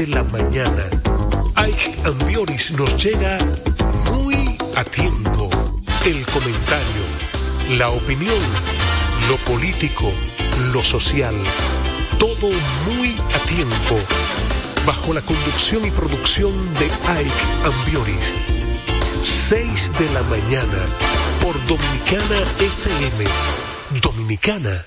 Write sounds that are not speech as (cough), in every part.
de la mañana. Ike Ambioris nos llega muy a tiempo. El comentario, la opinión, lo político, lo social, todo muy a tiempo. Bajo la conducción y producción de Ike Ambioris. 6 de la mañana por Dominicana FM. Dominicana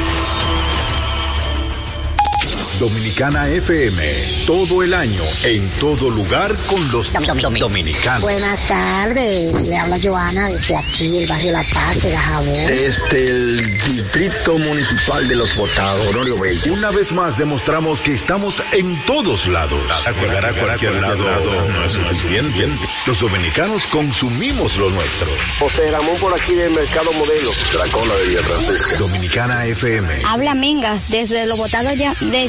Dominicana FM, todo el año, en todo lugar con los dominicanos. Buenas tardes, le habla Joana desde aquí, el barrio La Paz de Gajabón. Desde el Distrito Municipal de Los Botados, Honorio Bello. Una vez más demostramos que estamos en todos lados. Llegar a cualquier lado no es suficiente. Los dominicanos consumimos lo nuestro. José Ramón por aquí del Mercado Modelo. Dracola de Villa Francisca. Dominicana FM. Habla Mingas desde Los Botados de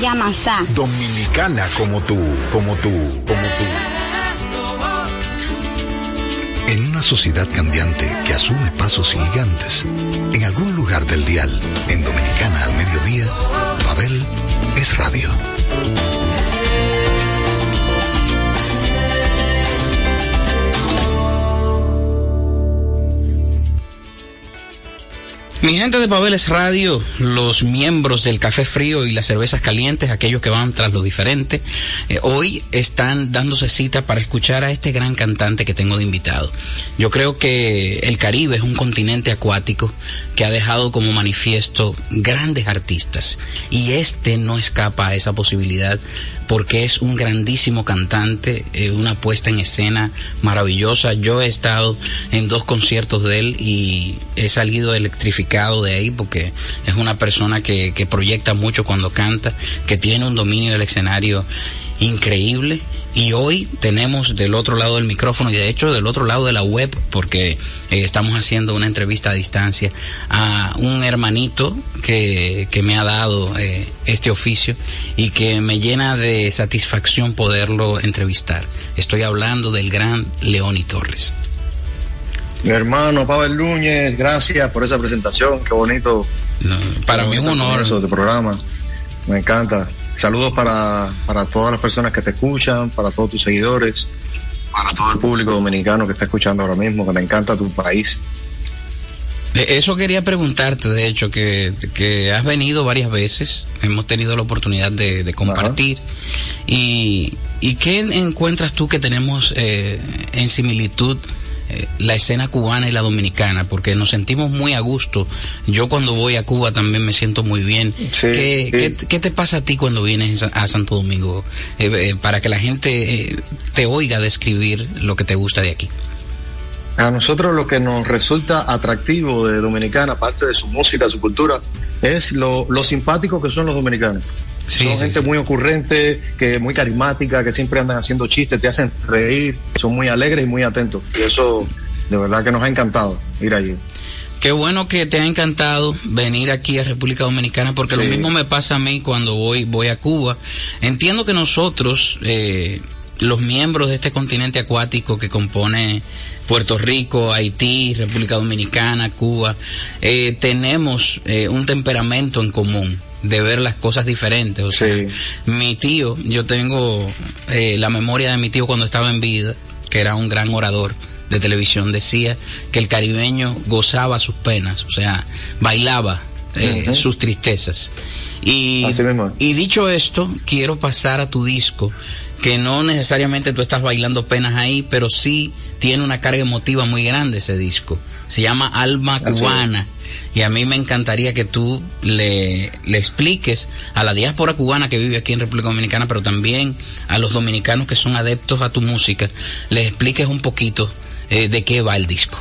Dominicana como tú, como tú, como tú. En una sociedad cambiante que asume pasos gigantes, en algún lugar del dial, en Dominicana al mediodía, Babel es radio. Mi gente de Pabeles Radio, los miembros del Café Frío y las cervezas calientes, aquellos que van tras lo diferente, eh, hoy están dándose cita para escuchar a este gran cantante que tengo de invitado. Yo creo que el Caribe es un continente acuático que ha dejado como manifiesto grandes artistas y este no escapa a esa posibilidad porque es un grandísimo cantante, eh, una puesta en escena maravillosa. Yo he estado en dos conciertos de él y he salido electrificado de ahí porque es una persona que, proyecta mucho cuando canta, que tiene un dominio del escenario increíble y hoy tenemos del otro lado del micrófono y de hecho del otro lado de la web porque eh, estamos haciendo una entrevista a distancia a un hermanito que, que me ha dado eh, este oficio y que me llena de satisfacción poderlo entrevistar. Estoy hablando del gran Leoni Torres. Mi hermano Pavel Núñez, gracias por esa presentación, qué bonito. No, para mí es un honor. Eso de programa, me encanta. Saludos para, para todas las personas que te escuchan, para todos tus seguidores, para todo el público dominicano que está escuchando ahora mismo, que me encanta tu país. Eso quería preguntarte, de hecho, que, que has venido varias veces, hemos tenido la oportunidad de, de compartir. Y, ¿Y qué encuentras tú que tenemos eh, en similitud? La escena cubana y la dominicana, porque nos sentimos muy a gusto. Yo cuando voy a Cuba también me siento muy bien. Sí, ¿Qué, sí. ¿qué, qué, te pasa a ti cuando vienes a Santo Domingo? Eh, eh, para que la gente eh, te oiga describir lo que te gusta de aquí. A nosotros lo que nos resulta atractivo de Dominicana, aparte de su música, su cultura, es lo, lo simpático que son los dominicanos. Sí, son sí, gente sí. muy ocurrente, que muy carismática, que siempre andan haciendo chistes, te hacen reír, son muy alegres y muy atentos. Y eso de verdad que nos ha encantado ir allí. Qué bueno que te ha encantado venir aquí a República Dominicana porque Sí. lo mismo me pasa a mí cuando voy voy a Cuba. Entiendo que nosotros eh, los miembros de este continente acuático que compone Puerto Rico, Haití, República Dominicana, Cuba, eh, tenemos eh, un temperamento en común de ver las cosas diferentes. O sea, Sí. mi tío, yo tengo eh, la memoria de mi tío cuando estaba en vida, que era un gran orador de televisión, decía que el caribeño gozaba sus penas, o sea, bailaba eh, sus tristezas. Y dicho esto, quiero pasar a tu disco, que no necesariamente tú estás bailando penas ahí, pero sí tiene una carga emotiva muy grande ese disco. Se llama Alma Cubana. Y a mí me encantaría que tú le, le expliques a la diáspora cubana que vive aquí en República Dominicana, pero también a los dominicanos que son adeptos a tu música, les expliques un poquito eh, de qué va el disco.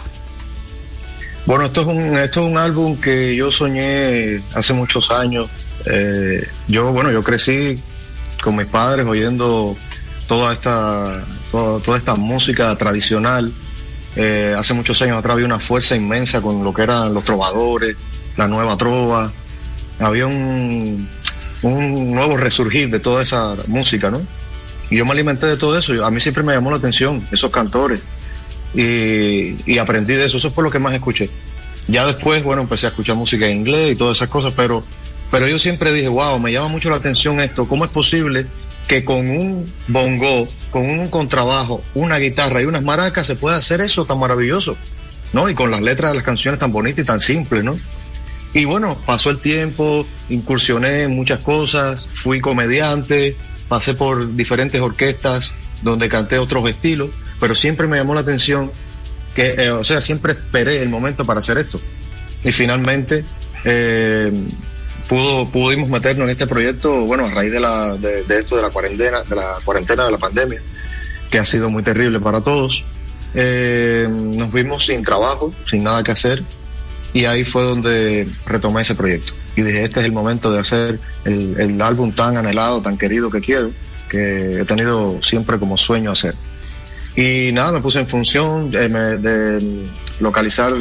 Bueno, esto es un, esto es un álbum que yo soñé hace muchos años. Eh, yo, bueno, yo crecí con mis padres oyendo toda esta, toda, toda esta música tradicional. Eh, hace muchos años atrás había una fuerza inmensa con lo que eran los trovadores, la nueva trova. Había un, un nuevo resurgir de toda esa música, ¿no? Y yo me alimenté de todo eso. A mí siempre me llamó la atención esos cantores y, y, aprendí de eso. Eso fue lo que más escuché. Ya después, bueno, empecé a escuchar música en inglés y todas esas cosas, pero, pero yo siempre dije, wow, me llama mucho la atención esto. ¿Cómo es posible que con un bongo, con un contrabajo, una guitarra y unas maracas se pueda hacer eso tan maravilloso? ¿No? Y con las letras de las canciones tan bonitas y tan simples, ¿no? Y bueno, pasó el tiempo, incursioné en muchas cosas, fui comediante, pasé por diferentes orquestas donde canté otros estilos pero siempre me llamó la atención que, eh, o sea, siempre esperé el momento para hacer esto. Y finalmente eh, pudo, pudimos meternos en este proyecto, bueno, a raíz de, la, de, de, esto de la cuarentena, de la cuarentena de la pandemia, que ha sido muy terrible para todos. Eh, nos vimos sin trabajo, sin nada que hacer, y ahí fue donde retomé ese proyecto. Y dije, este es el momento de hacer el, el álbum tan anhelado, tan querido que quiero, que he tenido siempre como sueño hacer. Y nada, me puse en función de, de localizar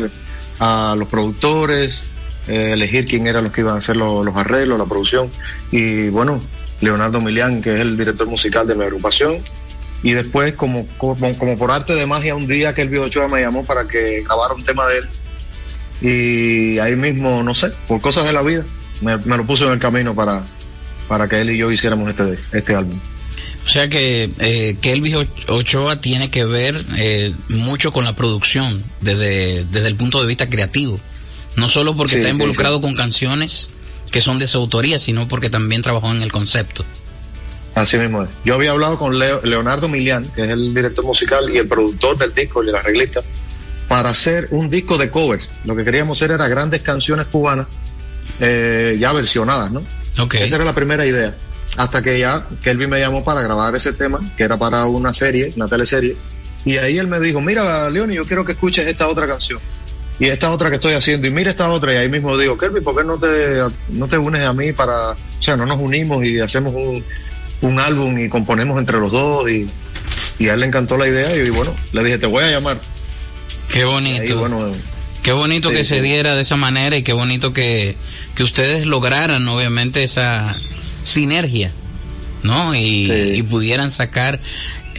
a los productores, eh, elegir quién eran los que iban a hacer los, los, arreglos, la producción. Y bueno, Leonardo Milián, que es el director musical de mi agrupación. Y después, como, como, como por arte de magia, un día que el Ochoa me llamó para que grabara un tema de él. Y ahí mismo, no sé, por cosas de la vida, me, me lo puso en el camino para, para que él y yo hiciéramos este, este álbum. O sea que eh, Kelvis Ochoa tiene que ver eh, mucho con la producción desde, desde el punto de vista creativo. No solo porque sí, está involucrado sí, sí. con canciones que son de su autoría, sino porque también trabajó en el concepto. Así mismo es. Yo había hablado con Leo, Leonardo Milian, que es el director musical y el productor del disco y el arreglista, para hacer un disco de covers. Lo que queríamos hacer era grandes canciones cubanas eh, ya versionadas, ¿no? Okay. Esa era la primera idea hasta que ya Kelvin me llamó para grabar ese tema, que era para una serie, una teleserie, y ahí él me dijo, mira, Leoni, yo quiero que escuches esta otra canción, y esta otra que estoy haciendo, y mira esta otra, y ahí mismo digo, Kelvin, ¿por qué no te, no te unes a mí para, o sea, no nos unimos y hacemos un, un álbum y componemos entre los dos, y, y a él le encantó la idea, y bueno, le dije, te voy a llamar. Qué bonito. Ahí, bueno, Qué bonito sí, que sí. se diera de esa manera y qué bonito que, que ustedes lograran, obviamente, esa sinergia, ¿no? Y, sí. y pudieran sacar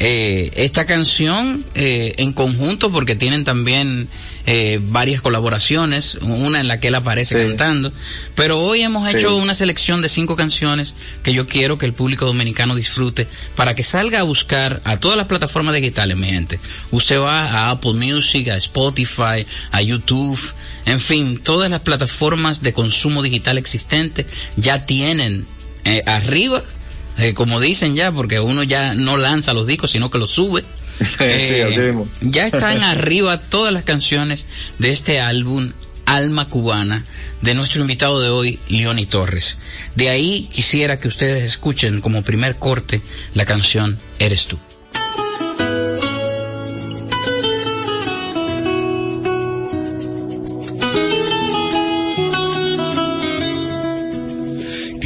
eh, esta canción eh, en conjunto porque tienen también eh, varias colaboraciones, una en la que él aparece sí. cantando, pero hoy hemos hecho una selección de cinco canciones que yo quiero que el público dominicano disfrute para que salga a buscar a todas las plataformas digitales, mi gente. Usted va a Apple Music, a Spotify, a YouTube, en fin, todas las plataformas de consumo digital existentes ya tienen eh, arriba, eh, como dicen ya, porque uno ya no lanza los discos, sino que los sube. (laughs) Eh, sí, ya están (laughs) arriba todas las canciones de este álbum Alma Cubana de nuestro invitado de hoy, Leoni Torres. De ahí quisiera que ustedes escuchen como primer corte la canción Eres tú.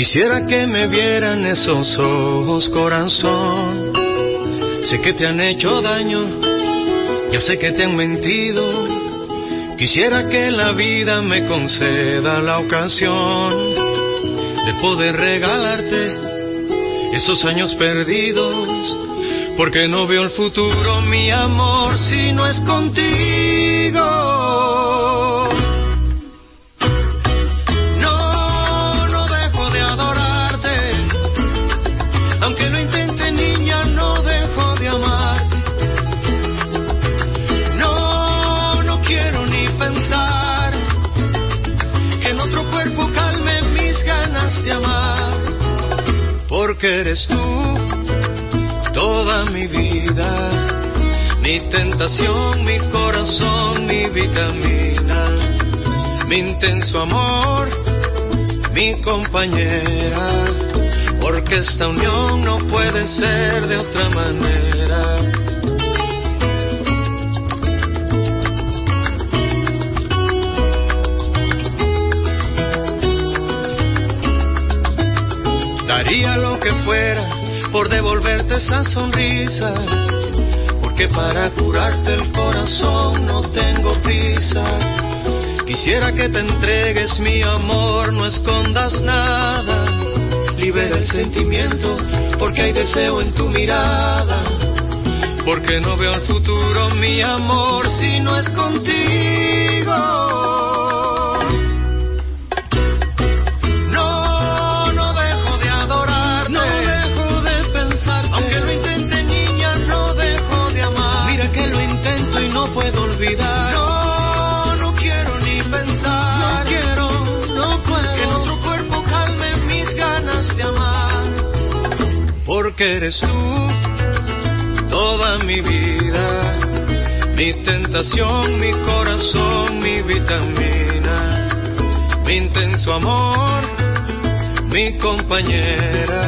Quisiera que me vieran esos ojos, corazón. Sé que te han hecho daño, ya sé que te han mentido. Quisiera que la vida me conceda la ocasión de poder regalarte esos años perdidos. Porque no veo el futuro, mi amor, si no es contigo. Porque eres tú toda mi vida. mi tentación, mi corazón, mi vitamina, mi intenso amor, mi compañera, porque esta unión no puede ser de otra manera. Daría lo que fuera por devolverte esa sonrisa, porque para curarte el corazón no tengo prisa. Quisiera que te entregues mi amor, no escondas nada. Libera el sentimiento, porque hay deseo en tu mirada. Porque no veo el futuro, mi amor, si no es contigo. Eres tú, toda mi vida, mi tentación, mi corazón, mi vitamina, mi intenso amor, mi compañera,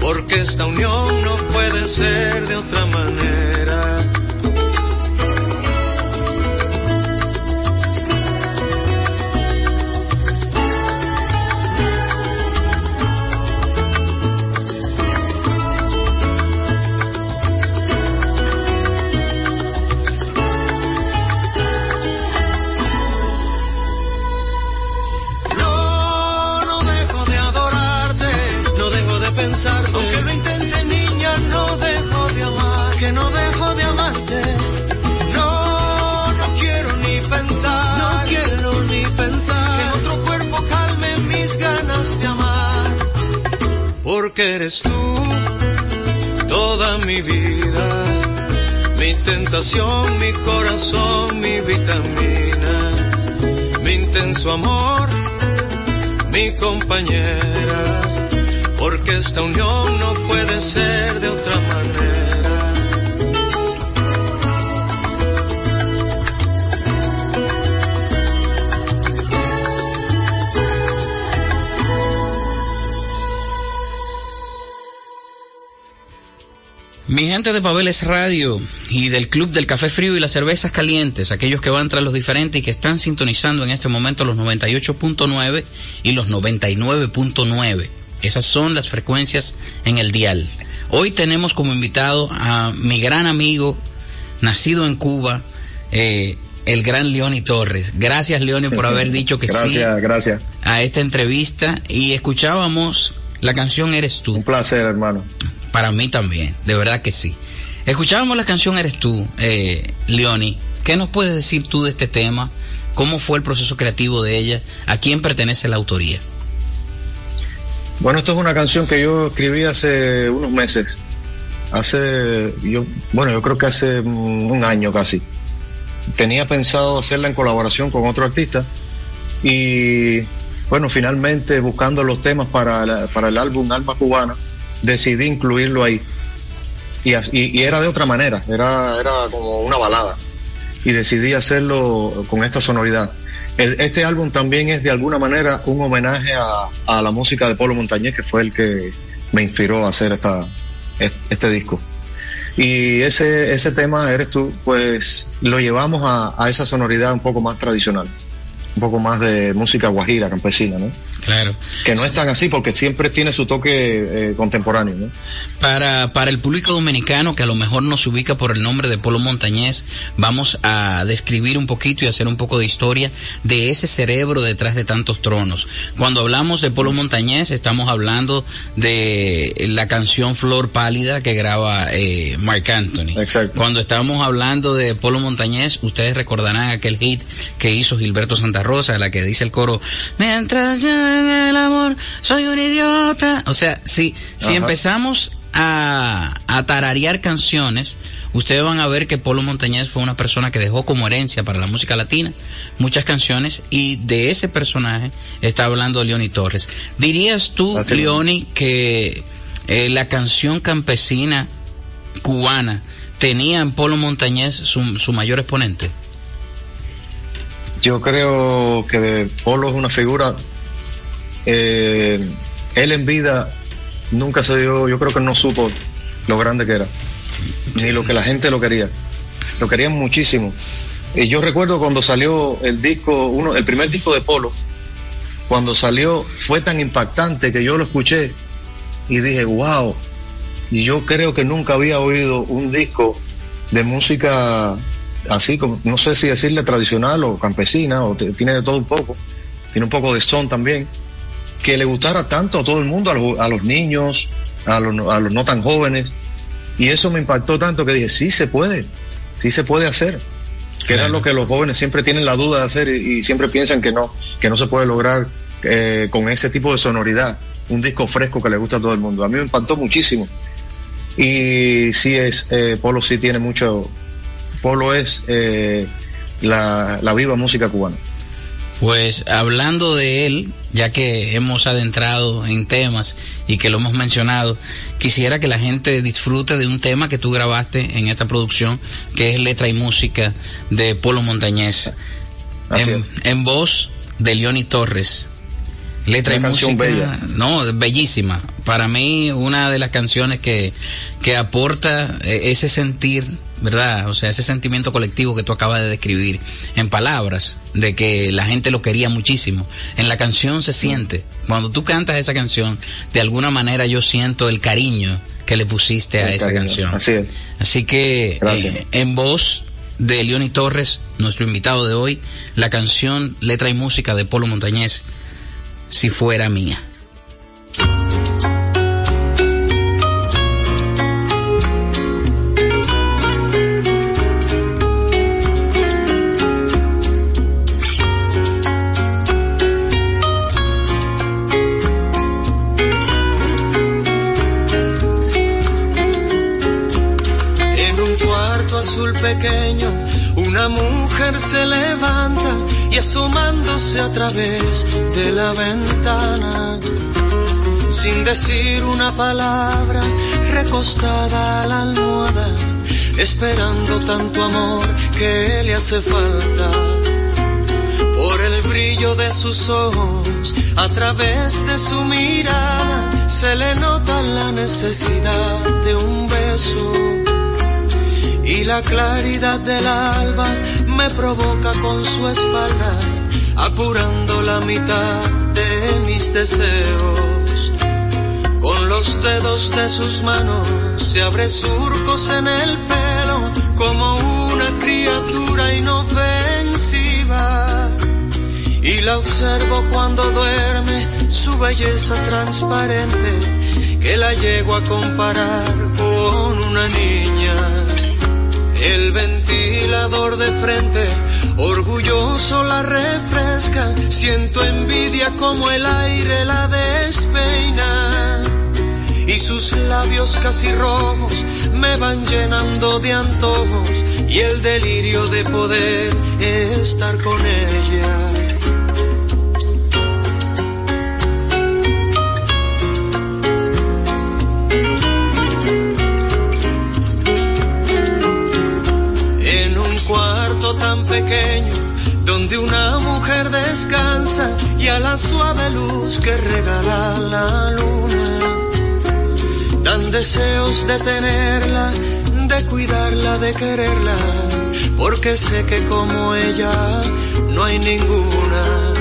porque esta unión no puede ser de otra manera. Porque eres tú toda mi vida, mi tentación, mi corazón, mi vitamina, mi intenso amor, mi compañera, porque esta unión no puede ser de otra manera. Mi gente de Pabeles Radio y del Club del Café Frío y las Cervezas Calientes, aquellos que van tras los diferentes y que están sintonizando en este momento los 98.9 y los 99.9. Esas son las frecuencias en el dial. Hoy tenemos como invitado a mi gran amigo, nacido en Cuba, eh, el gran Leoni Torres. Gracias, Leoni, por haber (laughs) dicho que sí. Gracias, gracias. A esta entrevista y escuchábamos la canción Eres tú. Un placer, hermano. Para mí también, de verdad que sí. Escuchábamos la canción Eres tú, eh, Leoni. ¿Qué nos puedes decir tú de este tema? ¿Cómo fue el proceso creativo de ella? ¿A quién pertenece la autoría? Bueno, esto es una canción que yo escribí hace unos meses. Hace, yo, bueno, yo creo que hace un año casi. Tenía pensado hacerla en colaboración con otro artista y, bueno, finalmente buscando los temas para, para el álbum Alma Cubana, decidí incluirlo ahí. Y, era de otra manera, era, era como una balada. Y decidí hacerlo con esta sonoridad. este álbum también es de alguna manera un homenaje a, la música de Polo Montañez, que fue el que me inspiró a hacer esta, este disco. Y ese, ese tema, eres tú, pues lo llevamos a, a esa sonoridad un poco más tradicional un poco más de música guajira, campesina, ¿no? Claro. Que no es tan así porque siempre tiene su toque eh, contemporáneo, ¿no? Para, para el público dominicano que a lo mejor no se ubica por el nombre de Polo Montañés, vamos a describir un poquito y hacer un poco de historia de ese cerebro detrás de tantos tronos. Cuando hablamos de Polo Montañés, estamos hablando de la canción Flor Pálida que graba eh, Mark Anthony. Exacto. Cuando estamos hablando de Polo Montañés, ustedes recordarán aquel hit que hizo Gilberto Santa Rosa, la que dice el coro, mientras en el amor soy un idiota. O sea, si, si empezamos a, a tararear canciones, ustedes van a ver que Polo Montañez fue una persona que dejó como herencia para la música latina muchas canciones y de ese personaje está hablando Leoni Torres. ¿Dirías tú, Leoni, que eh, la canción campesina cubana tenía en Polo Montañés su, su mayor exponente? Yo creo que Polo es una figura. Eh, él en vida nunca se dio, yo creo que no supo lo grande que era, ni lo que la gente lo quería. Lo querían muchísimo. Y yo recuerdo cuando salió el disco, uno, el primer disco de Polo, cuando salió fue tan impactante que yo lo escuché y dije, wow. Y yo creo que nunca había oído un disco de música así como, no sé si decirle tradicional o campesina, o tiene de todo un poco, tiene un poco de son también, que le gustara tanto a todo el mundo, a, los niños, a los, a los no tan jóvenes. Y eso me impactó tanto que dije, sí se puede, sí se puede hacer. Que era lo que los jóvenes siempre tienen la duda de hacer y, siempre piensan que no, que no se puede lograr eh, con ese tipo de sonoridad, un disco fresco que le gusta a todo el mundo. A mí me impactó muchísimo. Y sí es, eh, Polo sí tiene mucho, Polo es eh, la, la viva música cubana. Pues hablando de él, ya que hemos adentrado en temas y que lo hemos mencionado, quisiera que la gente disfrute de un tema que tú grabaste en esta producción, que es letra y música de Polo Montañés, en, en, voz de Leoni Torres. Letra y música, bella. no, bellísima. Para mí, una de las canciones que, que aporta eh, ese sentir ¿verdad? O sea, ese sentimiento colectivo que tú acabas de describir en palabras, de que la gente lo quería muchísimo. En la canción se siente. Cuando tú cantas esa canción, de alguna manera yo siento el cariño que le pusiste a esa canción. Así es. Así que, eh, en voz de Leoni Torres, nuestro invitado de hoy, la canción, letra y música de Polo Montañés, Si fuera mía. Pequeño, una mujer se levanta y asomándose a través de la ventana, sin decir una palabra, recostada a la almohada, esperando tanto amor que le hace falta. Por el brillo de sus ojos, a través de su mirada, se le nota la necesidad de un beso y la claridad del alba me provoca con su espalda, apurando la mitad de mis deseos. Con los dedos de sus manos se abre surcos en el pelo como una criatura inofensiva. Y la observo cuando duerme, su belleza transparente, que la llego a comparar con una niña el ventilador de frente, orgulloso la refresca, siento envidia como el aire la despeina. Y sus labios casi rojos me van llenando de antojos y el delirio de poder estar con ella. Donde una mujer descansa y a la suave luz que regala la luna. Dan deseos de tenerla, de cuidarla, de quererla, porque sé que como ella no hay ninguna.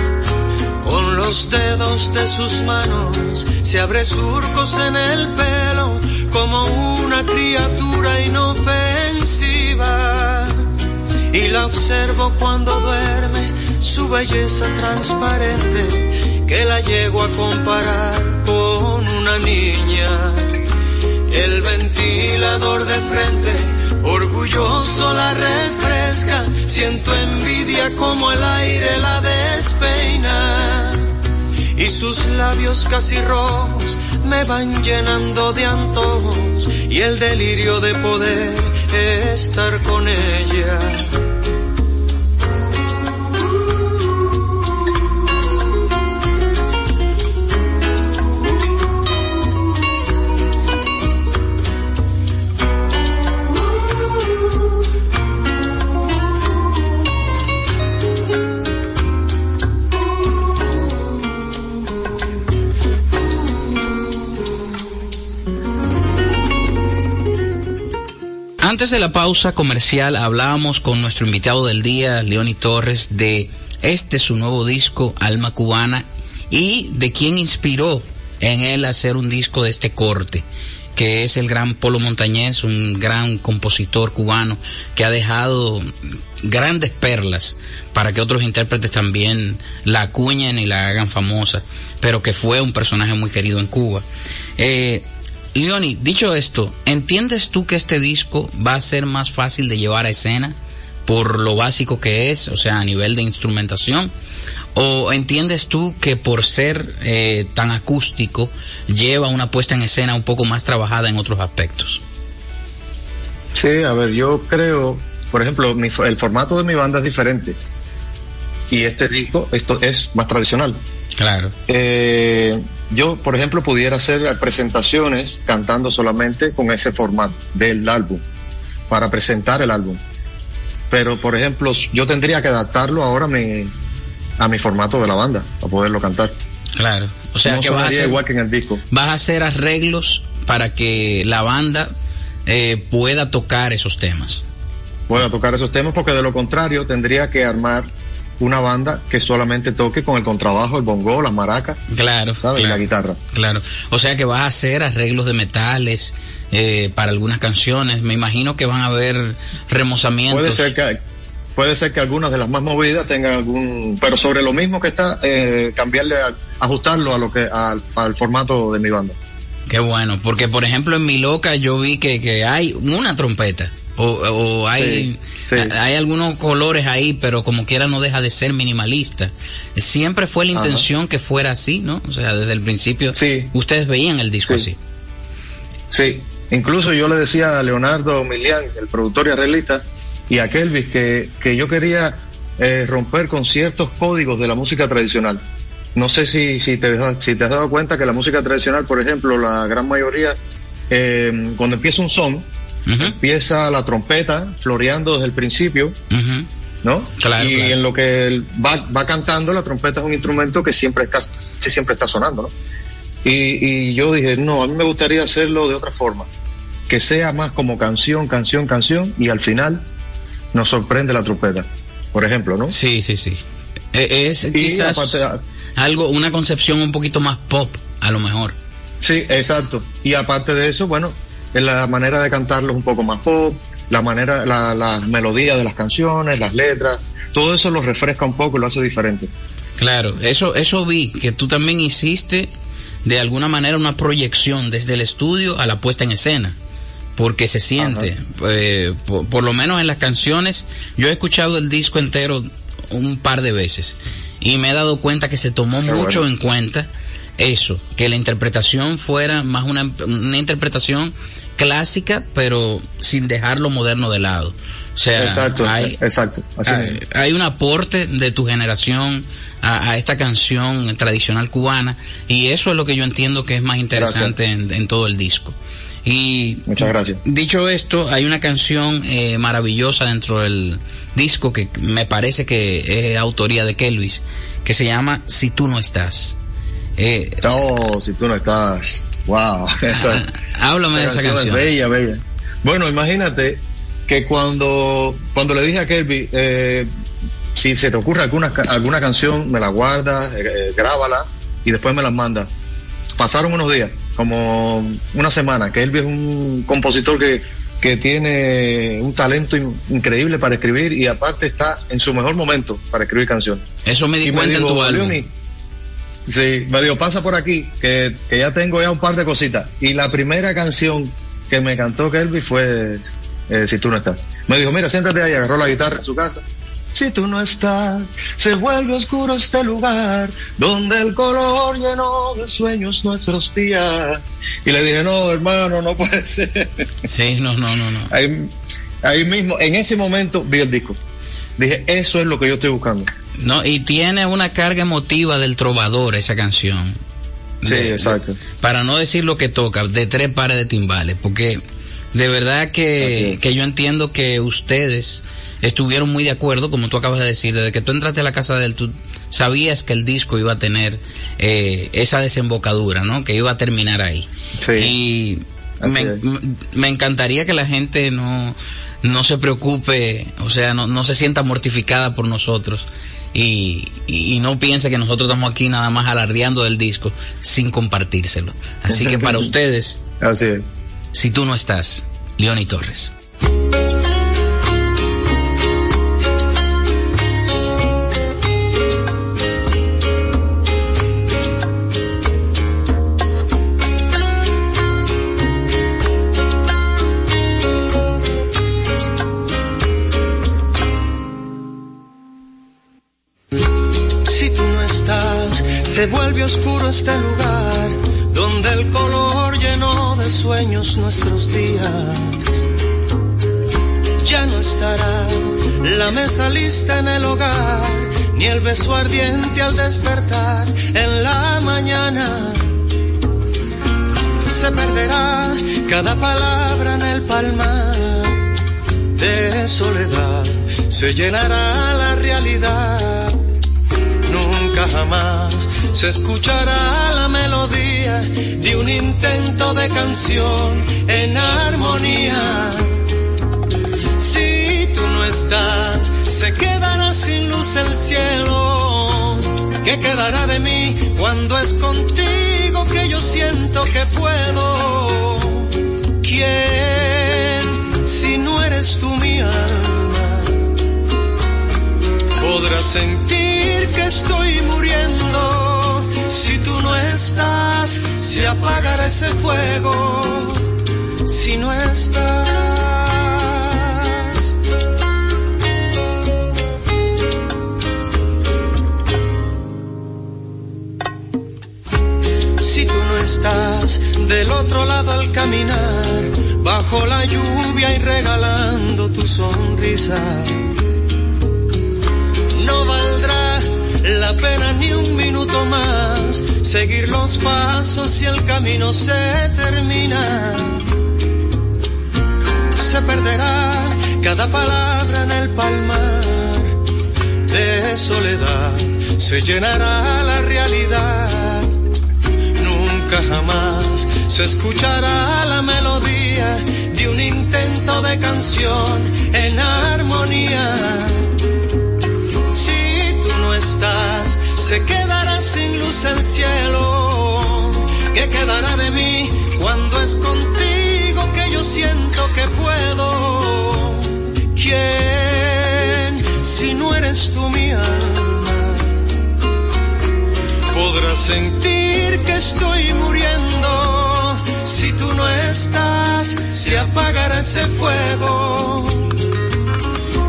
Con los dedos de sus manos se abre surcos en el pelo como una criatura inofensiva y la observo cuando duerme, su belleza transparente, que la llego a comparar con una niña. El ventilador de frente, orgulloso la refresca, siento envidia como el aire la despeina. Y sus labios casi rojos me van llenando de antojos y el delirio de poder estar con ella. Antes de la pausa comercial hablábamos con nuestro invitado del día, Leoni Torres, de este su nuevo disco, Alma Cubana, y de quién inspiró en él hacer un disco de este corte que es el gran Polo Montañez, un gran compositor cubano que ha dejado grandes perlas para que otros intérpretes también la acuñen y la hagan famosa, pero que fue un personaje muy querido en Cuba. Eh, Leoni, dicho esto, ¿entiendes tú que este disco va a ser más fácil de llevar a escena por lo básico que es, o sea, a nivel de instrumentación? ¿O entiendes tú que por ser eh, tan acústico lleva una puesta en escena un poco más trabajada en otros aspectos? Sí, a ver, yo creo, por ejemplo, el formato de mi banda es diferente. Y este disco, esto es más tradicional. Claro. Eh, yo, por ejemplo, pudiera hacer presentaciones cantando solamente con ese formato del álbum, para presentar el álbum. Pero, por ejemplo, yo tendría que adaptarlo ahora a mi, a mi formato de la banda, para poderlo cantar. Claro. O sea, que vas a hacer, igual que en el disco. Vas a hacer arreglos para que la banda eh, pueda tocar esos temas. Pueda tocar esos temas, porque de lo contrario tendría que armar una banda que solamente toque con el contrabajo, el bongo, las maracas. Claro, y la guitarra. Claro. O sea que vas a hacer arreglos de metales eh, para algunas canciones. Me imagino que van a haber remozamientos. Puede ser que puede ser que algunas de las más movidas tengan algún, pero sobre lo mismo que está, eh, cambiarle, ajustarlo a lo que al, formato de mi banda. Qué bueno, porque por ejemplo en mi loca yo vi que, que hay una trompeta. O, o hay, hay algunos colores ahí, pero como quiera no deja de ser minimalista. Siempre fue la intención que fuera así, ¿no? O sea, desde el principio sí. ustedes veían el disco así. Sí, incluso yo le decía a Leonardo Milian, el productor y arreglista, y a Kelvis que, que yo quería eh, romper con ciertos códigos de la música tradicional. No sé si, si, te, si te has dado cuenta que la música tradicional, por ejemplo, la gran mayoría, eh, cuando empieza un son, empieza la trompeta floreando desde el principio, ¿no? y en lo que va, va cantando, la trompeta es un instrumento que siempre, está, siempre está sonando, ¿no? Y, y yo dije, no, a mí me gustaría hacerlo de otra forma, que sea más como canción, canción, canción, y al final nos sorprende la trompeta, por ejemplo, ¿no? Sí, sí, sí. E, es quizás algo, una concepción un poquito más pop, a lo mejor. Sí, exacto. Y aparte de eso, bueno, la manera de cantarlo es un poco más pop, la manera, la, la melodía de las canciones, las letras, todo eso lo refresca un poco y lo hace diferente. Claro, eso, eso vi, que tú también hiciste de alguna manera una proyección desde el estudio a la puesta en escena porque se siente. Eh, por, lo menos en las canciones, yo he escuchado el disco entero un par de veces y me he dado cuenta que se tomó mucho en cuenta eso, que la interpretación fuera más una, interpretación clásica, pero sin dejar lo moderno de lado. O sea, exacto, hay, exacto. hay, un aporte de tu generación a, esta canción tradicional cubana y eso es lo que yo entiendo que es más interesante en, todo el disco. Y Muchas gracias. Dicho esto, hay una canción eh, maravillosa dentro del disco que me parece que es autoría de Kelvis, que se llama Si tú no estás. Eh, oh, si tú no estás. Wow. (laughs) Esa, háblame de esa canción. bella, bella. Bueno, imagínate que cuando, cuando le dije a Kelvis, eh, si se te ocurre alguna, alguna canción, me la guarda, eh, grábala y después me la manda. Pasaron unos días como una semana, que él es un compositor que, que tiene un talento increíble para escribir y aparte está en su mejor momento para escribir canciones. Eso me di cuenta en tu álbum. Sí, me dijo, pasa por aquí, que, que, ya tengo ya un par de cositas. Y la primera canción que me cantó Kelby fue eh, Si tú no estás. Me dijo, mira, siéntate ahí, agarró la guitarra en su casa si tú no estás, se vuelve oscuro este lugar donde el color llenó de sueños nuestros días. Y le dije, no, hermano, no puede (laughs) ser. Sí, no, no, no, no. Ahí, ahí mismo, en ese momento, vi el disco. Dije, eso es lo que yo estoy buscando. No, y tiene una carga emotiva del trovador esa canción. Sí, exacto. para no decir lo que toca, de tres pares de timbales, porque de verdad que, que yo entiendo que ustedes estuvieron muy de acuerdo, como tú acabas de decir, desde que tú entraste a la casa de él, tú sabías que el disco iba a tener eh, esa desembocadura, ¿no? Que iba a terminar ahí. Sí. Y me, encantaría que la gente no, no se preocupe, o sea, no, no se sienta mortificada por nosotros. Y, y, no piense que nosotros estamos aquí nada más alardeando del disco sin compartírselo. Así que para (laughs) ustedes, Así es. si tú no estás, Leoni Torres. Se vuelve oscuro este lugar donde el color llenó de sueños nuestros días. Ya no estará la mesa lista en el hogar, ni el beso ardiente al despertar en la mañana. Se perderá cada palabra en el palmar de soledad, se llenará la realidad. Nunca jamás se escuchará la melodía de un intento de canción en armonía. Si tú no estás, se quedará sin luz el cielo. ¿Qué quedará de mí cuando es contigo que yo siento que puedo? ¿Quién, si no eres tú mi alma, podrás sentir que estoy muriendo? Si tú no estás, se apagará ese fuego. Si no estás. Si tú no estás del otro lado al caminar, bajo la lluvia y regalando tu sonrisa, no valdrá la pena ni un minuto más, seguir los pasos y el camino se termina. Se perderá cada palabra en el palmar de soledad, se llenará la realidad. Nunca jamás se escuchará la melodía de un intento de canción en armonía estás, se sin luz el cielo. ¿Qué quedará de mí cuando es contigo que yo siento que puedo? ¿Quién, si no eres tú mi alma, podrá sentir que estoy muriendo? Si tú no estás, se apagará ese fuego.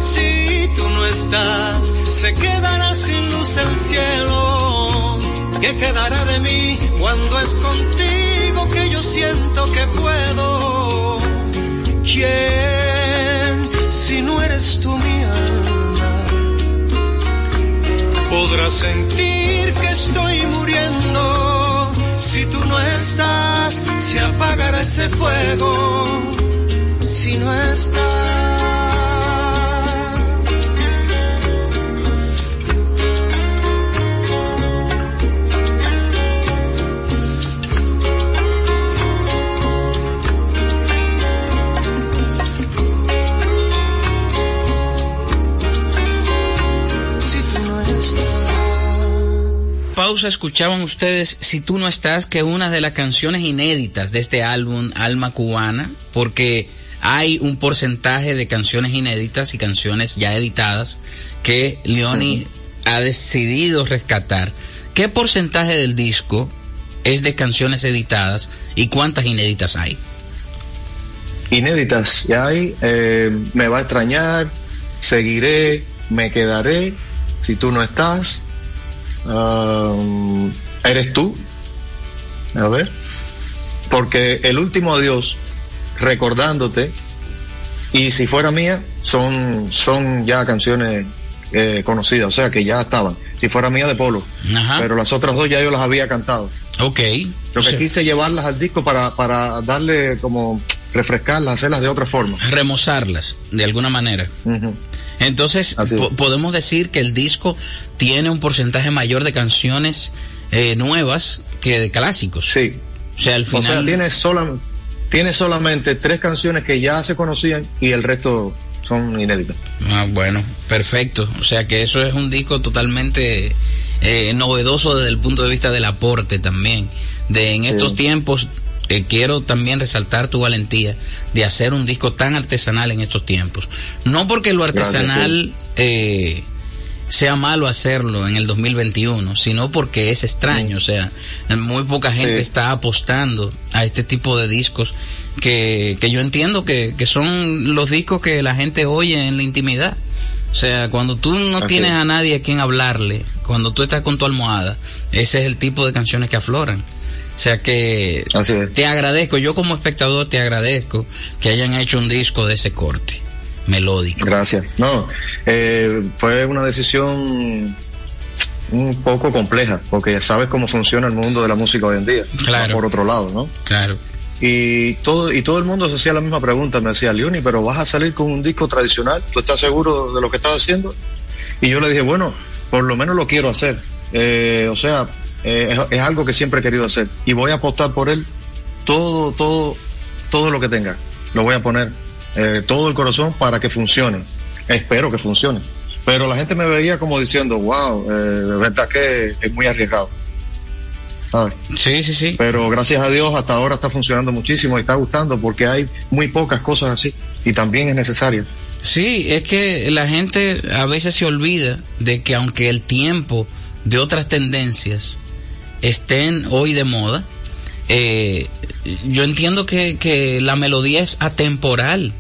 Si tú no estás, se quedará sin luz el cielo. ¿Qué quedará de mí cuando es contigo que yo siento que puedo? ¿Quién, si no eres tú mi alma, podrá sentir que estoy muriendo? Si tú no estás, se apagará ese fuego. Si no estás. Pausa escuchaban ustedes Si tú no estás, que una de las canciones inéditas de este álbum Alma Cubana, porque hay un porcentaje de canciones inéditas y canciones ya editadas que Leoni ha decidido rescatar. ¿Qué porcentaje del disco es de canciones editadas y cuántas inéditas hay? Inéditas, ya hay, eh, me va a extrañar, seguiré, me quedaré, si tú no estás, Um, eres tú. A ver. Porque el último adiós, recordándote, y si fuera mía, son, son ya canciones eh, conocidas, o sea que ya estaban. Si fuera mía de Polo. Pero las otras dos ya yo las había cantado. Ok. Lo que quise llevarlas al disco para, para darle como refrescarlas, hacerlas de otra forma. Remozarlas, de alguna manera. Entonces, podemos decir que el disco tiene un porcentaje mayor de canciones eh, nuevas que de clásicos. Sí. O sea, al final. O sea, tiene solamente. tiene solamente tres canciones que ya se conocían y el resto son inéditas. Ah, bueno, perfecto. O sea que eso es un disco totalmente eh, novedoso desde el punto de vista del aporte también. De en estos tiempos eh, quiero también resaltar tu valentía de hacer un disco tan artesanal en estos tiempos. No porque lo artesanal eh, sea malo hacerlo en el 2021, sino porque es extraño, o sea, muy poca gente está apostando a este tipo de discos que, que yo entiendo que, que son los discos que la gente oye en la intimidad. O sea, cuando tú no tienes a nadie a quien hablarle, cuando tú estás con tu almohada, ese es el tipo de canciones que afloran. O sea que te agradezco, yo como espectador te agradezco que hayan hecho un disco de ese corte melódico. Gracias. No, eh, fue una decisión un poco compleja, porque sabes cómo funciona el mundo de la música hoy en día. Claro. Por otro lado, ¿no? Claro. Y todo, y todo el mundo se hacía la misma pregunta, me decía, Leoni, pero vas a salir con un disco tradicional, ¿tú estás seguro de lo que estás haciendo? Y yo le dije, bueno, por lo menos lo quiero hacer. Eh, o sea, eh, es, algo que siempre he querido hacer y voy a apostar por él todo, todo, todo lo que tenga. Lo voy a poner eh, todo el corazón para que funcione. Espero que funcione. Pero la gente me veía como diciendo, wow, eh, de verdad que es muy arriesgado. Sí, sí, sí. Pero gracias a Dios hasta ahora está funcionando muchísimo y está gustando porque hay muy pocas cosas así y también es necesario. Sí, es que la gente a veces se olvida de que aunque el tiempo de otras tendencias estén hoy de moda, eh, yo entiendo que, que, la melodía es atemporal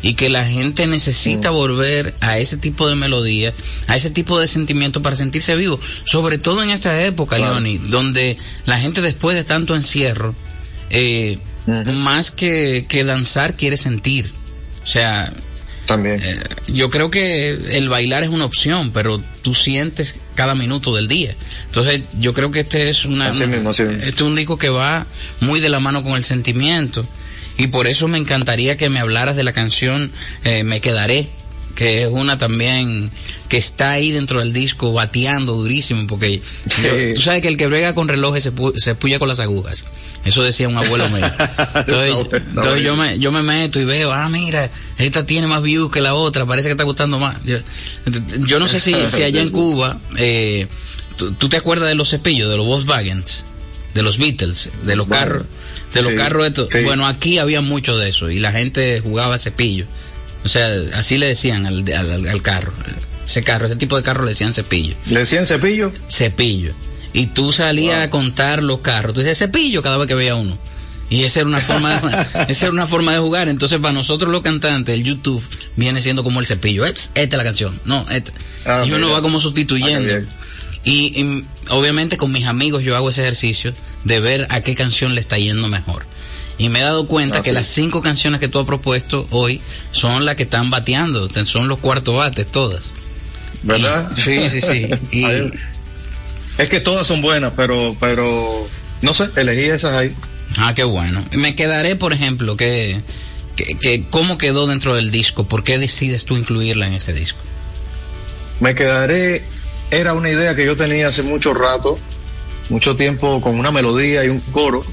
y que la gente necesita volver a ese tipo de melodía, a ese tipo de sentimiento para sentirse vivo, sobre todo en esta época, Leoni, donde la gente después de tanto encierro, eh, más que, que danzar quiere sentir. O sea, también. Eh, yo creo que el bailar es una opción, pero tú sientes cada minuto del día. Entonces, yo creo que este es una, Este es un disco que va muy de la mano con el sentimiento. Y por eso me encantaría que me hablaras de la canción eh, Me Quedaré, que es una también que está ahí dentro del disco bateando durísimo, porque tú sabes que el que brega con relojes se, se puya con las agujas. Eso decía un abuelo mío. (laughs) Entonces, yo, me, yo me meto y veo, ah, mira, esta tiene más views que la otra, parece que está gustando más. Yo, no sé si, si allá en Cuba, eh, ¿tú, te acuerdas de los cepillos, de los Volkswagens, de los Beatles, de los carros, de los carros estos? Bueno, aquí había mucho de eso y la gente jugaba cepillo. O sea, así le decían al, al, al carro. Ese carro, ese tipo de carro le decían cepillo. ¿Le decían cepillo? Cepillo y tú salías a contar los carros. Tú dices cepillo cada vez que veía uno. Y esa era una forma de, (laughs) esa era una forma de jugar. Entonces, para nosotros los cantantes, el YouTube viene siendo como el cepillo. Esta es la canción. No, esta. Ah, y uno va como sustituyendo. Ah, y, obviamente con mis amigos yo hago ese ejercicio de ver a qué canción le está yendo mejor. Y me he dado cuenta ah, que las cinco canciones que tú has propuesto hoy son las que están bateando, son los cuartos bates todas. ¿Verdad? sí, sí, sí. (laughs) Y, es que todas son buenas, pero, pero, no sé, elegí esas ahí. Ah, qué bueno. Me quedaré, por ejemplo, que, que, cómo quedó dentro del disco, ¿por qué decides tú incluirla en este disco? Me quedaré, era una idea que yo tenía hace mucho rato, mucho tiempo con una melodía y un coro,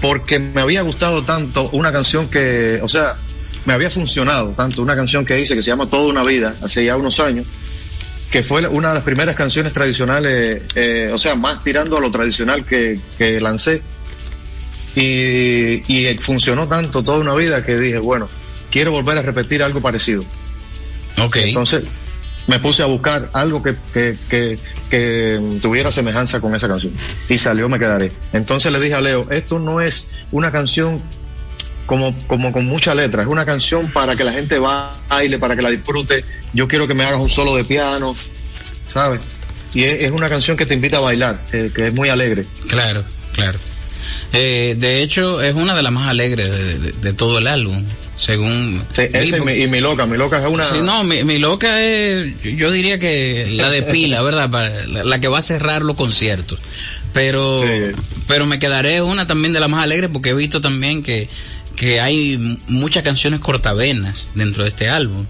porque me había gustado tanto una canción que, o sea, me había funcionado tanto una canción que hice que se llama Toda una vida, hace ya unos años, que fue una de las primeras canciones tradicionales, eh, o sea, más tirando a lo tradicional que, que lancé. Y, y, funcionó tanto toda una vida que dije, bueno, quiero volver a repetir algo parecido. Ok. Entonces me puse a buscar algo que, que, que, tuviera semejanza con esa canción. Y salió Me Quedaré. Entonces le dije a Leo, esto no es una canción como, como con mucha letra. Es una canción para que la gente baile, para que la disfrute. Yo quiero que me hagas un solo de piano, ¿sabes? Y es, una canción que te invita a bailar, que es muy alegre. Claro, claro. Eh, de hecho, es una de las más alegres de, todo el álbum, según... y, mi loca, mi loca es una... Sí, no, mi, loca es, yo diría que la de (laughs) pila, ¿verdad? Para, la, que va a cerrar los conciertos. Pero, pero me quedaré una también de las más alegres porque he visto también que que hay muchas canciones cortavenas dentro de este álbum.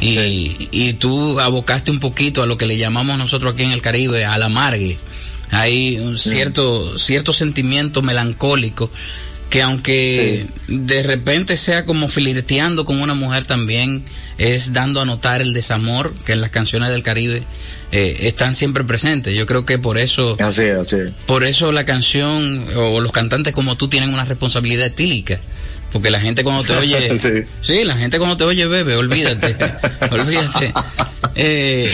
Y, y tú abocaste un poquito a lo que le llamamos nosotros aquí en el Caribe, al amargue. Hay un cierto, cierto sentimiento melancólico que aunque de repente sea como flirteando con una mujer también es dando a notar el desamor que en las canciones del Caribe eh, están siempre presentes. Yo creo que por eso, así, así. por eso la canción o los cantantes como tú tienen una responsabilidad etílica. Porque la gente cuando te oye, (laughs) sí. la gente cuando te oye bebe, olvídate, (laughs) olvídate. Eh,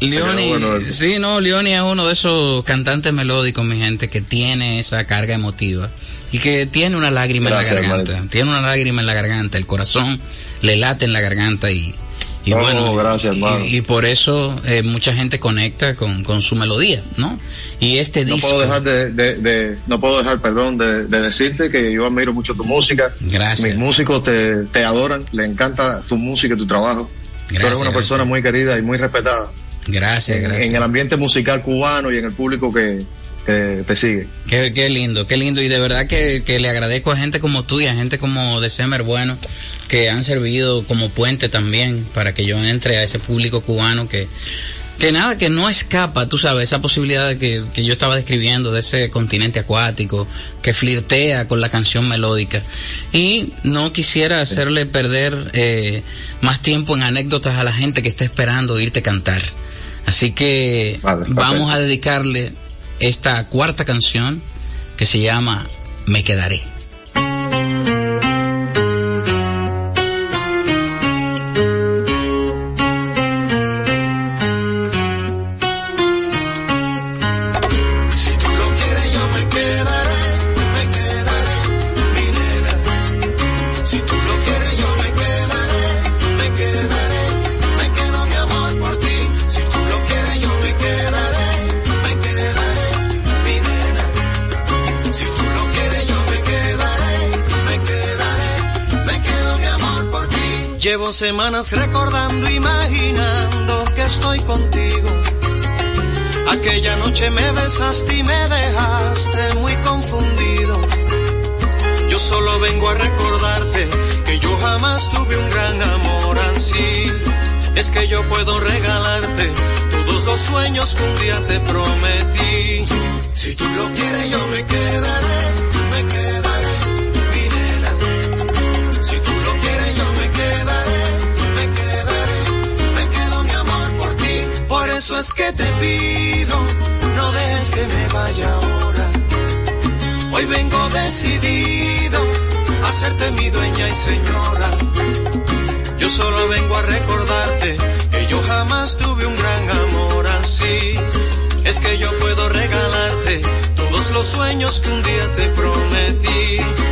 Leoni, sí, no, Leoni es uno de esos cantantes melódicos, mi gente, que tiene esa carga emotiva y que tiene una lágrima en la garganta, tiene una lágrima en la garganta, el corazón le late en la garganta y, y bueno, gracias, y, por eso eh, mucha gente conecta con, con, su melodía, ¿no? Y este no Puedo dejar de, de, no puedo dejar, perdón, de, decirte que yo admiro mucho tu música. Gracias. Mis músicos te, te adoran, le encanta tu música y tu trabajo. Gracias, Tú eres una persona muy querida y muy respetada. Gracias, gracias. En el ambiente musical cubano y en el público que, te sigue. Qué, qué, lindo, qué lindo. Y de verdad que, que, le agradezco a gente como tú y a gente como de Semer Bueno, que han servido como puente también para que yo entre a ese público cubano que, que nada, que no escapa, tú sabes, esa posibilidad que, que yo estaba describiendo de ese continente acuático, que flirtea con la canción melódica. Y no quisiera hacerle perder eh, más tiempo en anécdotas a la gente que está esperando oírte cantar. Así que vamos a dedicarle esta cuarta canción que se llama Me quedaré. Recordando, imaginando que estoy contigo. Aquella noche me besaste y me dejaste muy confundido. Yo solo vengo a recordarte que yo jamás tuve un gran amor así. Es que yo puedo regalarte todos los sueños que un día te prometí. Si tú lo quieres yo me quedaré eso es que te pido, no dejes que me vaya ahora. Hoy vengo decidido a hacerte mi dueña y señora. Yo solo vengo a recordarte que yo jamás tuve un gran amor así. Es que yo puedo regalarte todos los sueños que un día te prometí.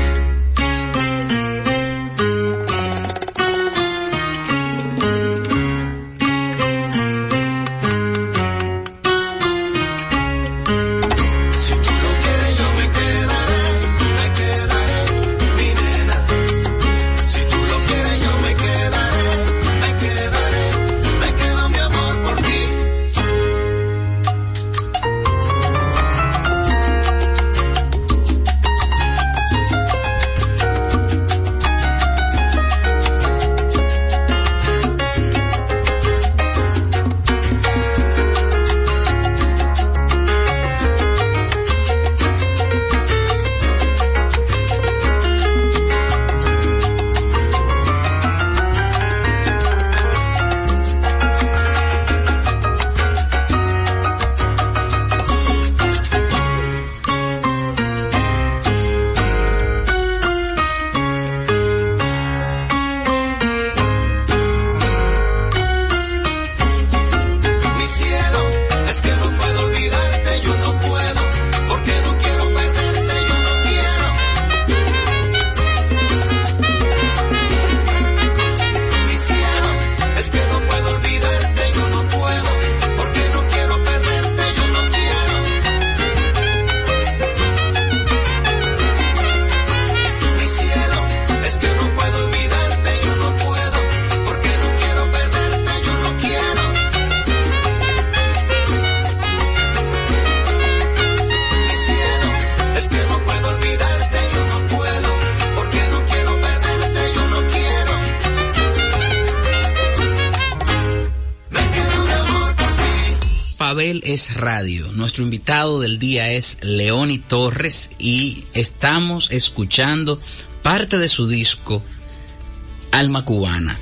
Radio. Nuestro invitado del día es Leoni Torres y estamos escuchando parte de su disco Alma Cubana.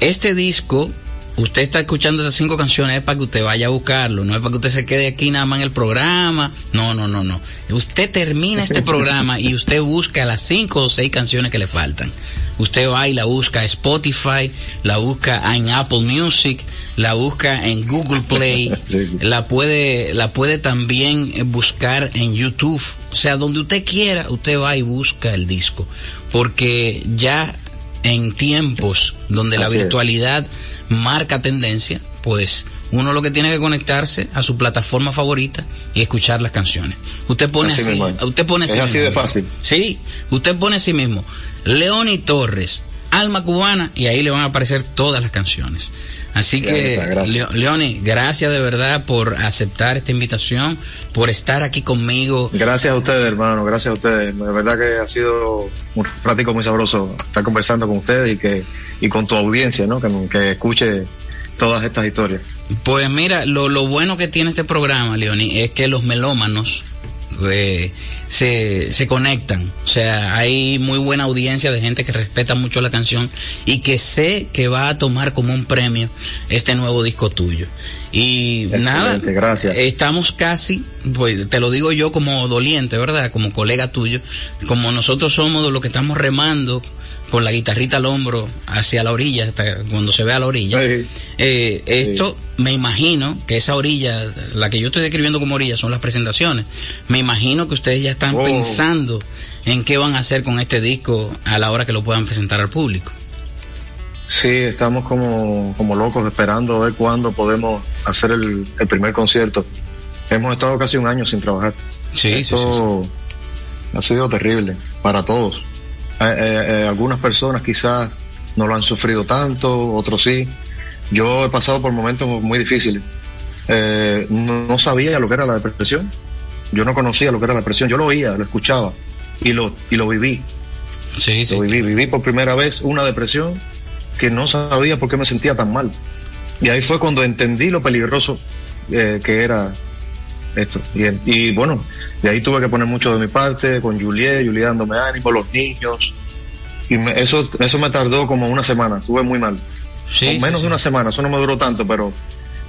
Este disco usted está escuchando esas cinco canciones es para que usted vaya a buscarlo, no es para que usted se quede aquí nada más en el programa. No, no, no, no. Usted termina este programa y usted busca las cinco o seis canciones que le faltan. Usted va y la busca en Spotify, la busca en Apple Music, la busca en Google Play, (laughs) la puede, la puede también buscar en YouTube. O sea, donde usted quiera, usted va y busca el disco. Porque ya en tiempos donde la virtualidad marca tendencia, pues uno lo que tiene que conectarse a su plataforma favorita y escuchar las canciones. Usted pone así, usted pone es así de fácil. Sí, usted pone así mismo. Leoni Torres, Alma Cubana y ahí le van a aparecer todas las canciones. Así que, Leoni, gracias de verdad por aceptar esta invitación, por estar aquí conmigo. Gracias a ustedes, hermano, gracias a ustedes. De verdad que ha sido un práctico muy sabroso estar conversando con ustedes y que y con tu audiencia, ¿no? Que, escuche todas estas historias. Pues mira, lo, lo bueno que tiene este programa, Leoni, es que los melómanos eh, se, se conectan. O sea, hay muy buena audiencia de gente que respeta mucho la canción y que sé que va a tomar como un premio este nuevo disco tuyo. Y nada, gracias. estamos casi, pues te lo digo yo como doliente, ¿verdad? Como colega tuyo, como nosotros somos de los que estamos remando con la guitarrita al hombro hacia la orilla, hasta cuando se ve a la orilla. Eh, esto me imagino que esa orilla, la que yo estoy describiendo como orilla, son las presentaciones. Me imagino que ustedes ya están oh. pensando en qué van a hacer con este disco a la hora que lo puedan presentar al público. Sí, estamos como, como locos esperando a ver cuándo podemos hacer el, primer concierto. Hemos estado casi un año sin trabajar. Sí, sí, sí, Ha sido terrible para todos. Eh, eh, eh, algunas personas quizás no lo han sufrido tanto, otros sí. Yo he pasado por momentos muy difíciles. no, sabía lo que era la depresión. Yo no conocía lo que era la depresión. Yo lo oía, lo escuchaba y lo, y lo viví. Sí, sí. Lo viví. Viví por primera vez una depresión que no sabía por qué me sentía tan mal. Y ahí fue cuando entendí lo peligroso eh, que era esto. Y, bueno, de ahí tuve que poner mucho de mi parte, con Juliet, Juliet dándome ánimo, los niños. Y eso, eso me tardó como una semana, estuve muy mal. Sí, menos de una semana, eso no me duró tanto, pero,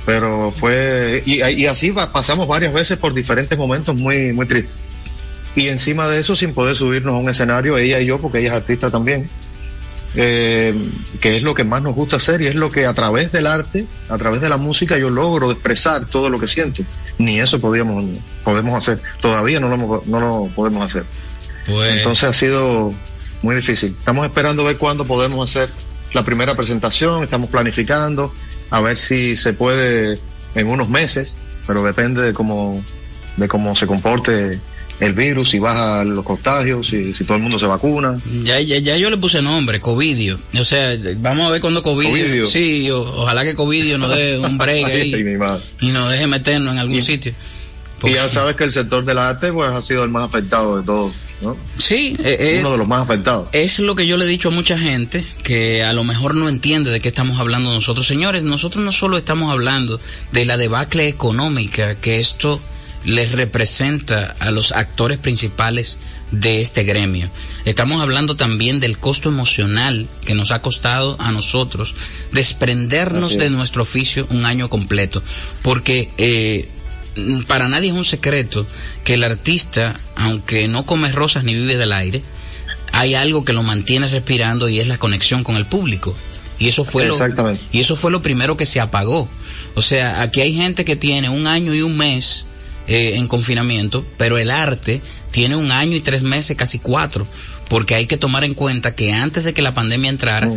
pero fue. Y, y así pasamos varias veces por diferentes momentos muy, muy tristes. Y encima de eso, sin poder subirnos a un escenario, ella y yo, porque ella es artista también eh, que es lo que más nos gusta hacer y es lo que a través del arte, a través de la música, yo logro expresar todo lo que siento. Ni eso podíamos, podemos hacer. Todavía no lo, no lo podemos hacer. Pues... Entonces ha sido muy difícil. Estamos esperando ver cuándo podemos hacer la primera presentación, estamos planificando, a ver si se puede en unos meses, pero depende de cómo, de cómo se comporte el virus, si baja los contagios, si, si todo el mundo se vacuna. Ya, ya, ya yo le puse nombre, Covidio. O sea, vamos a ver cuando Covidio. Sí, ojalá que Covidio nos dé un break (laughs) ahí y nos deje meternos en algún sitio. Y ya sabes que el sector del arte pues ha sido el más afectado de todos. ¿no? Sí, eh, eh, uno de los más afectados. Es lo que yo le he dicho a mucha gente que a lo mejor no entiende de qué estamos hablando nosotros. Señores, nosotros no solo estamos hablando de la debacle económica que esto les representa a los actores principales de este gremio. Estamos hablando también del costo emocional que nos ha costado a nosotros desprendernos de nuestro oficio un año completo, porque eh, para nadie es un secreto que el artista, aunque no come rosas ni vive del aire, hay algo que lo mantiene respirando y es la conexión con el público. Y eso fue lo, y eso fue lo primero que se apagó. O sea, aquí hay gente que tiene un año y un mes eh, en confinamiento, pero el arte tiene un año y tres meses, casi cuatro, porque hay que tomar en cuenta que antes de que la pandemia entrara,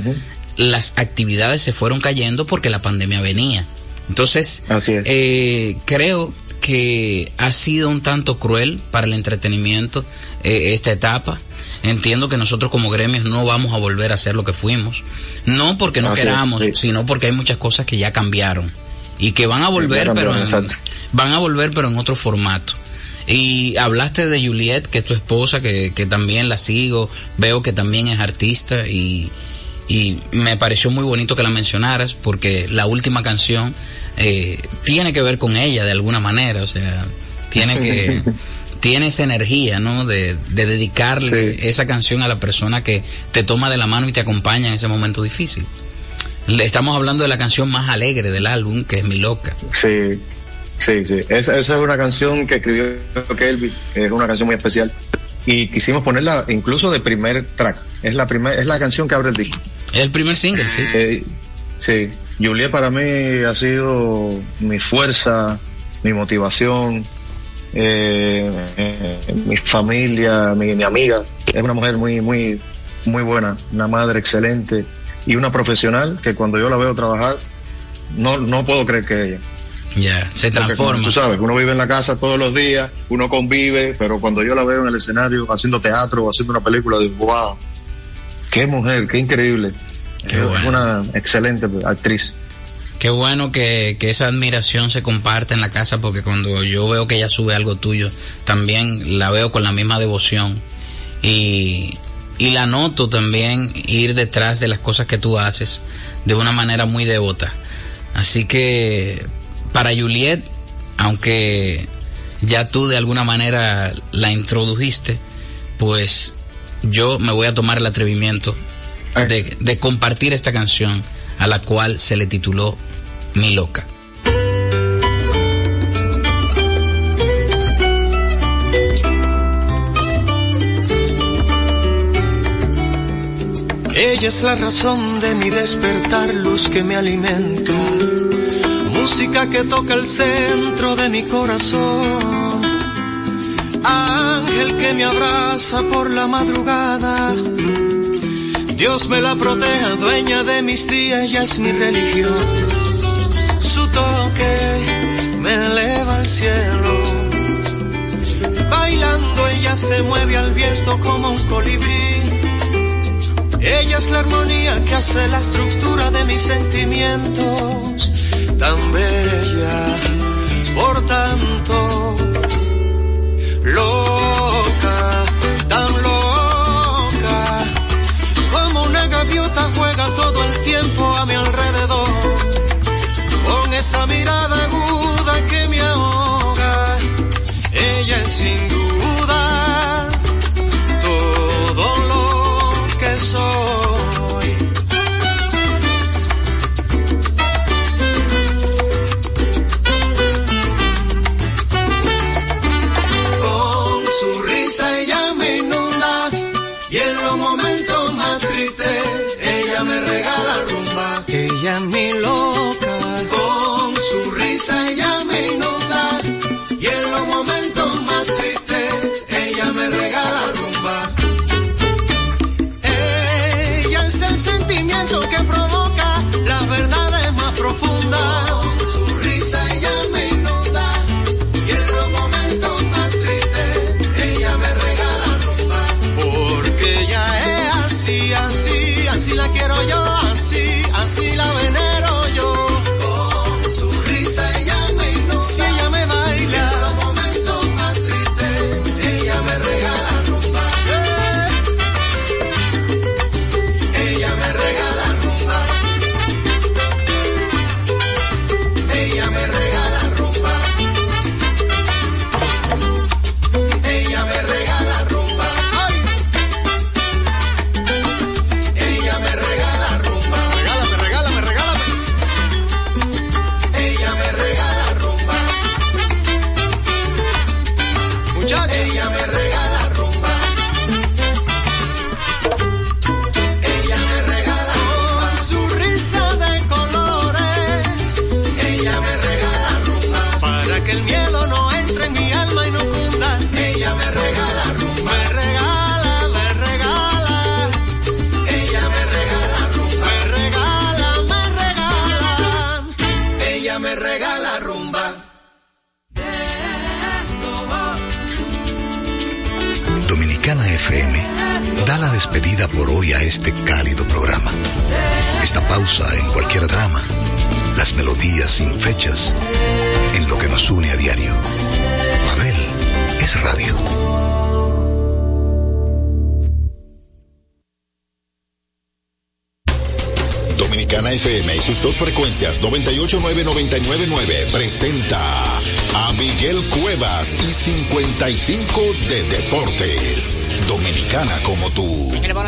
las actividades se fueron cayendo porque la pandemia venía. Entonces, eh, creo que ha sido un tanto cruel para el entretenimiento eh, esta etapa. Entiendo que nosotros como gremios no vamos a volver a ser lo que fuimos. No porque no queramos, sino porque hay muchas cosas que ya cambiaron y que van a volver, pero en, van a volver, pero en otro formato. Y hablaste de Juliet, que es tu esposa, que, que también la sigo, veo que también es artista y, y me pareció muy bonito que la mencionaras porque la última canción eh, tiene que ver con ella de alguna manera, o sea, tiene que... (laughs) tiene esa energía, ¿no? De, de dedicarle esa canción a la persona que te toma de la mano y te acompaña en ese momento difícil. Le estamos hablando de la canción más alegre del álbum, que es Mi Loca. Sí, sí, sí. Esa, esa es una canción que escribió Kelvin, es una canción muy especial. Y quisimos ponerla incluso de primer track. Es la, primer, es la canción que abre el disco. Es el primer single, sí. Eh, sí. Juliet para mí ha sido mi fuerza, mi motivación, eh, mi familia, mi, amiga. Es una mujer muy, muy, muy buena, una madre excelente y una profesional que cuando yo la veo trabajar, no, no puedo creer que ella. Ya, se transforma. tú sabes, uno vive en la casa todos los días, uno convive, pero cuando yo la veo en el escenario haciendo teatro o haciendo una película, digo, wow, qué mujer, qué increíble. Es una excelente actriz. Qué bueno que, que, esa admiración se comparte en la casa porque cuando yo veo que ella sube algo tuyo, también la veo con la misma devoción. Y, y la noto también ir detrás de las cosas que tú haces de una manera muy devota. Así que para Juliet, aunque ya tú de alguna manera la introdujiste, pues yo me voy a tomar el atrevimiento de, compartir esta canción a la cual se le tituló Mi Loca. Ella es la razón de mi despertar, luz que me alimenta, música que toca el centro de mi corazón, ángel que me abraza por la madrugada Dios me la proteja, dueña de mis días, ella es mi religión. Su toque me eleva al cielo. Bailando ella se mueve al viento como un colibrí. Ella es la armonía que hace la estructura de mis sentimientos. Tan bella, por tanto, loca, gaviota juega todo el tiempo a mi alrededor, con esa mirada aguda que me ahoga,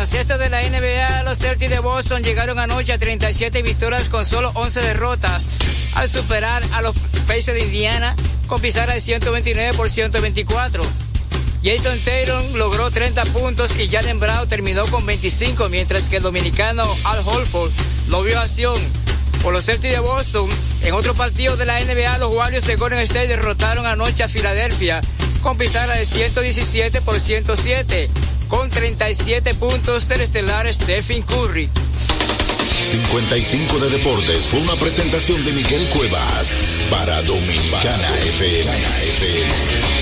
baloncesto de la NBA, los Celtics de Boston llegaron anoche a 37 victorias con solo 11 derrotas al superar a los Pacers de Indiana con pizarra de 129 por 124. Jason Taylor logró 30 puntos y Jalen Brown terminó con 25, mientras que el dominicano Al Holford lo vio acción. Por los Celtics de Boston, en otro partido de la NBA, los Warriors de Golden State derrotaron anoche a Filadelfia con pizarra de 117 por 107, con 37 puntos del estelar Stephen Curry. 55 de Deportes fue una presentación de Miguel Cuevas para Dominicana FM. No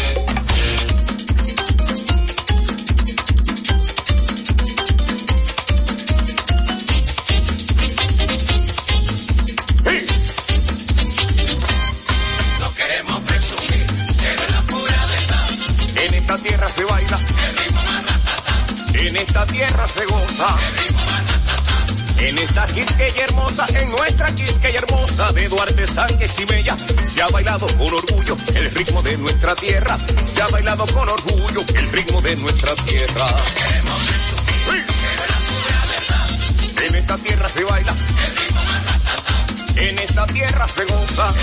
En esta Quisqueya hermosa, en nuestra Quisqueya hermosa de Duarte, Sánchez y Bella, se ha bailado con orgullo el ritmo de nuestra tierra. Se ha bailado con orgullo el ritmo de nuestra tierra. En esta tierra se baila, en esta tierra se goza.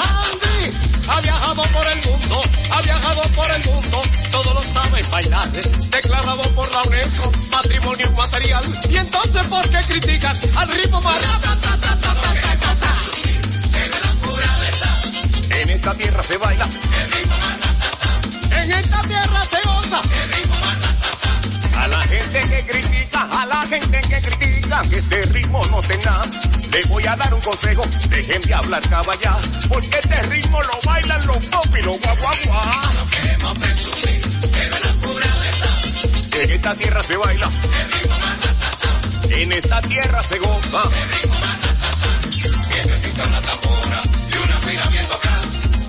Andy ha viajado por el mundo, ha viajado por el mundo, todo lo sabe bailar, declarado por la UNESCO, patrimonio inmaterial. Y entonces, ¿por qué critican al ritmo? En esta tierra se baila, En esta tierra se goza. a la gente que critica, a la gente que critica que este ritmo no tenga. Le voy a dar un consejo, dejen de hablar caballá, porque este ritmo lo bailan los pop y los guaguaguá. No queremos presumir, pero la pura verdad. En esta tierra se baila, en esta tierra se goza. Necesita una tambora y una fila bien tocada.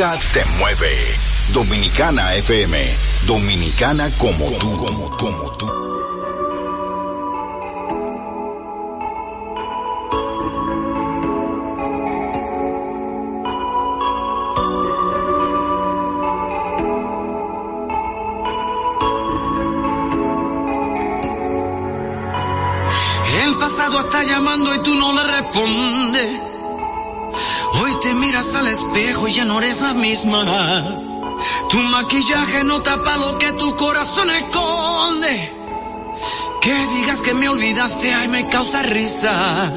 Te mueve. Dominicana FM, dominicana como tú, como, como tú. Y ya no eres la misma. Tu maquillaje no tapa lo que tu corazón esconde. Que digas que me olvidaste, ay, me causa risa.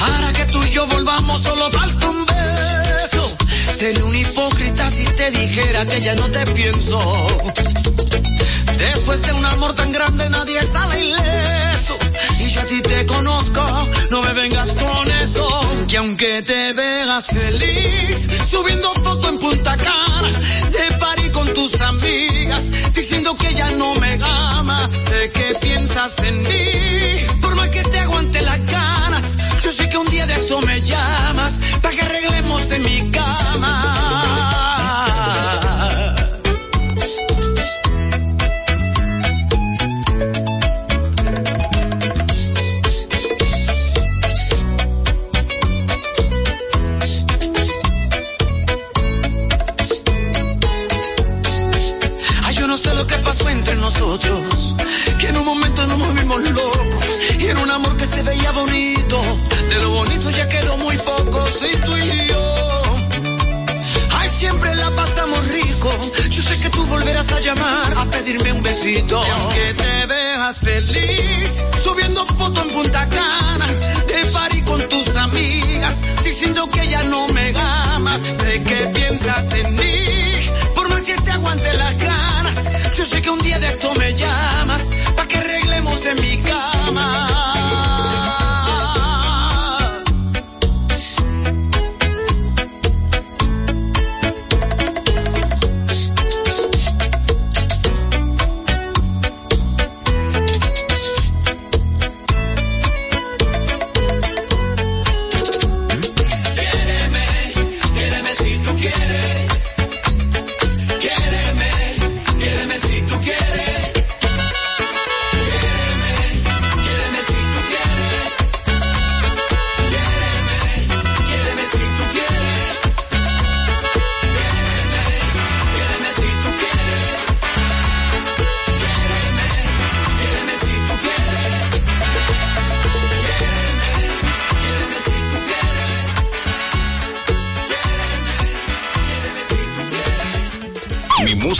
Para que tú y yo volvamos, solo falta un beso. Sería un hipócrita si te dijera que ya no te pienso. Después de un amor tan grande, nadie sale ileso. Y yo a ti te conozco, no me vengas con eso. Que aunque te veas feliz, subiendo foto en Punta Cara, de party con tus amigas, diciendo que ya no me amas, sé que piensas en mí, por más que te aguante las ganas, yo sé que un día de eso me llamas, para que arreglemos en mi cama. Yo sé que tú volverás a llamar a pedirme un besito. Y aunque te veas feliz, subiendo fotos en Punta Cana, de party con tus amigas, diciendo que ya no me amas, sé que piensas en mí, por más que te aguante las ganas. Yo sé que un día de esto me llamas, quieres.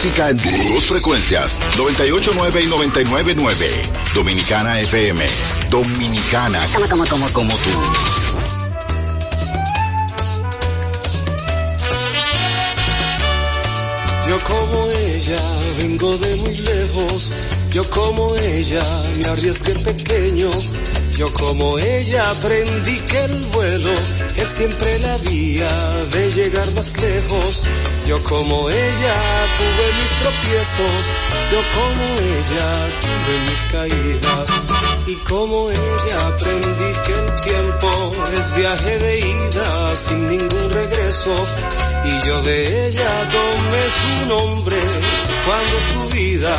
En dos frecuencias, 989 y 999. Dominicana FM. Dominicana. Como, como, como, como tú. Yo como ella vengo de muy lejos, yo como ella me arriesgué pequeño, yo como ella aprendí que el vuelo es siempre la vía de llegar más lejos. Yo como ella tuve mis tropiezos, yo como ella tuve mis caídas. Y como ella aprendí que el tiempo es viaje de ida sin ningún regreso. Y yo de ella tomé su nombre cuando tu vida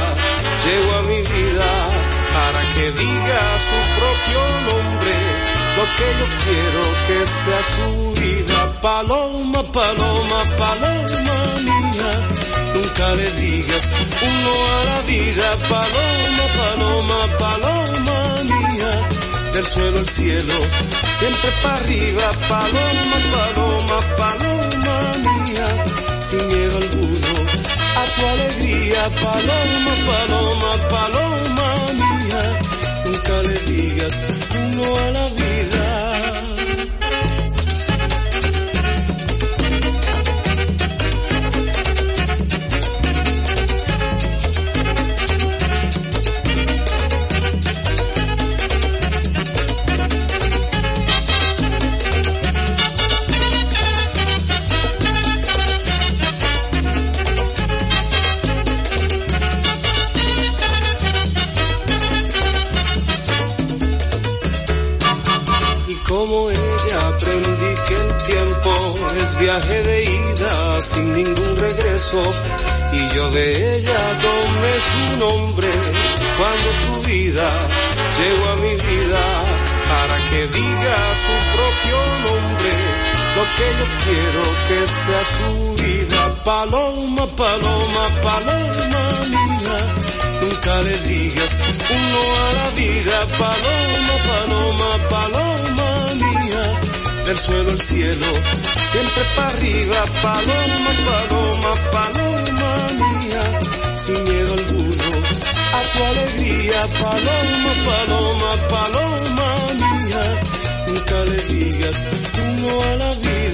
llegó a mi vida para que diga su propio nombre. Lo que yo quiero que sea su vida. Paloma, paloma, paloma mía. Nunca le digas uno a la vida. Paloma, paloma, paloma mía. Del suelo al cielo, siempre para arriba. Paloma, paloma, paloma mía. Sin miedo alguno a tu alegría. Paloma, paloma, paloma mía. Nunca le digas uno a la vida. Y yo de ella tomé su nombre cuando tu vida llegó a mi vida para que diga su propio nombre. Lo que yo quiero que sea su vida. Paloma, paloma, paloma mía. Nunca le digas uno a la vida. Paloma, paloma, paloma del suelo al cielo, siempre para arriba, paloma, paloma, paloma mía, sin miedo alguno, a tu alegría, paloma, paloma, paloma mía, nunca le digas no a la vida.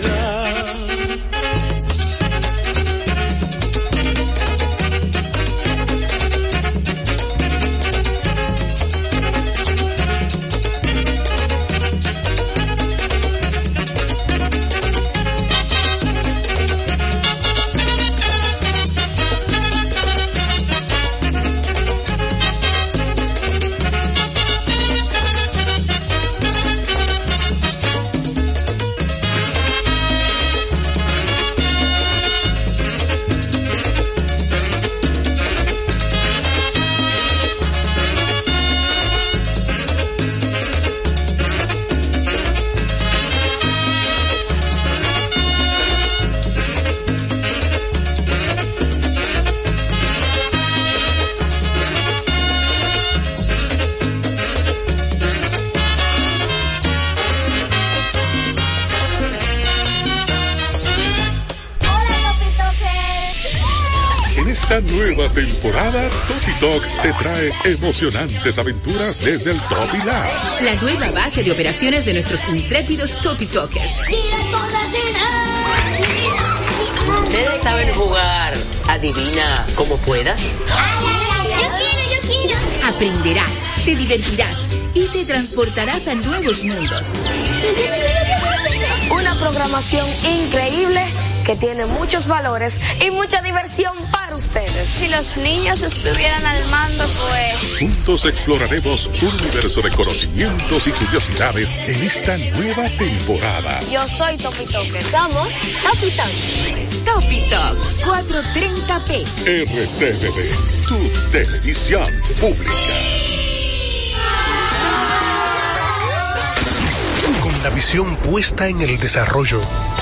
Esta nueva temporada, Topi Talk te trae emocionantes aventuras desde el Topi Lab. La nueva base de operaciones de nuestros intrépidos Topi Talkers. Ustedes saben jugar. Adivina como puedas. Aprenderás, te divertirás y te transportarás a nuevos mundos. Una programación increíble que tiene muchos valores y mucha diversión para ustedes. Si los niños estuvieran al mando, pues... Juntos exploraremos un universo de conocimientos y curiosidades en esta nueva temporada. Yo soy Topi Toker. Somos Topi Talk. Topi Talk 430p. RTVD, tu televisión pública. Con la visión puesta en el desarrollo,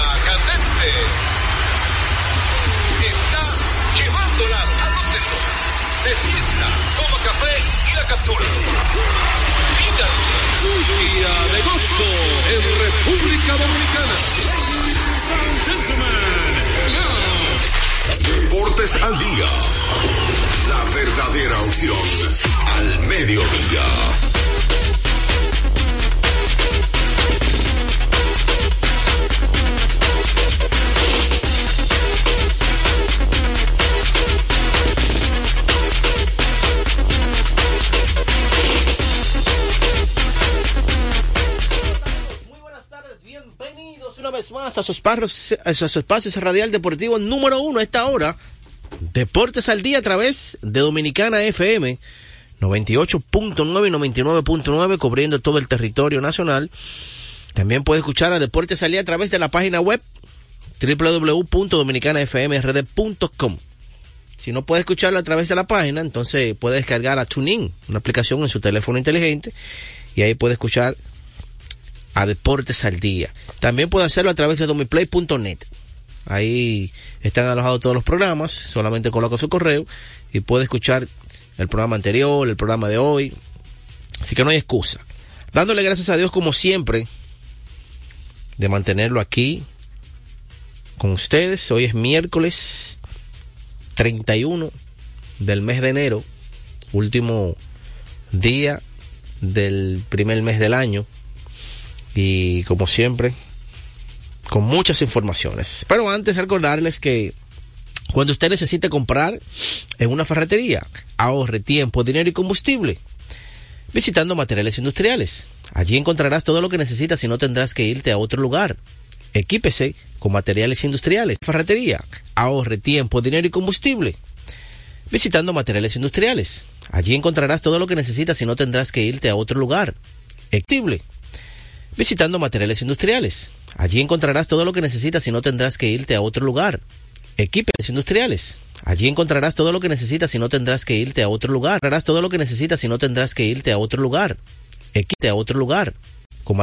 Candente. Está llevándola a los centros. Se sienta, toma café y la captura. Mira. Un día de gozo en República Dominicana. Ladies Deportes al día. La verdadera opción al mediodía. A sus, parros, a sus espacios radial deportivo número uno a esta hora. Deportes al día a través de Dominicana FM 98.9 y 99.9 cubriendo todo el territorio nacional. También puede escuchar a Deportes al día a través de la página web www.dominicanafmrd.com. Si no puede escucharlo a través de la página, entonces puede descargar a TuneIn, una aplicación en su teléfono inteligente, y ahí puede escuchar a Deportes al Día. También puede hacerlo a través de domiplay.net. Ahí están alojados todos los programas, solamente coloca su correo y puede escuchar el programa anterior, el programa de hoy. Así que no hay excusa. Dándole gracias a Dios como siempre de mantenerlo aquí con ustedes. Hoy es miércoles 31 del mes de enero, último día del primer mes del año y como siempre con muchas informaciones. Pero antes recordarles que cuando usted necesite comprar en una ferretería, ahorre tiempo, dinero y combustible visitando materiales industriales. Allí encontrarás todo lo que necesitas y no tendrás que irte a otro lugar. Equípese con materiales industriales. Ferretería, ahorre tiempo, dinero y combustible visitando materiales industriales. Allí encontrarás todo lo que necesitas y no tendrás que irte a otro lugar. Equible visitando materiales industriales. Allí encontrarás todo lo que necesitas y no tendrás que irte a otro lugar. Equipes industriales. Allí encontrarás todo lo que necesitas y no tendrás que irte a otro lugar. Encontrarás todo lo que necesitas y no tendrás que irte a otro lugar. Equipe a otro lugar.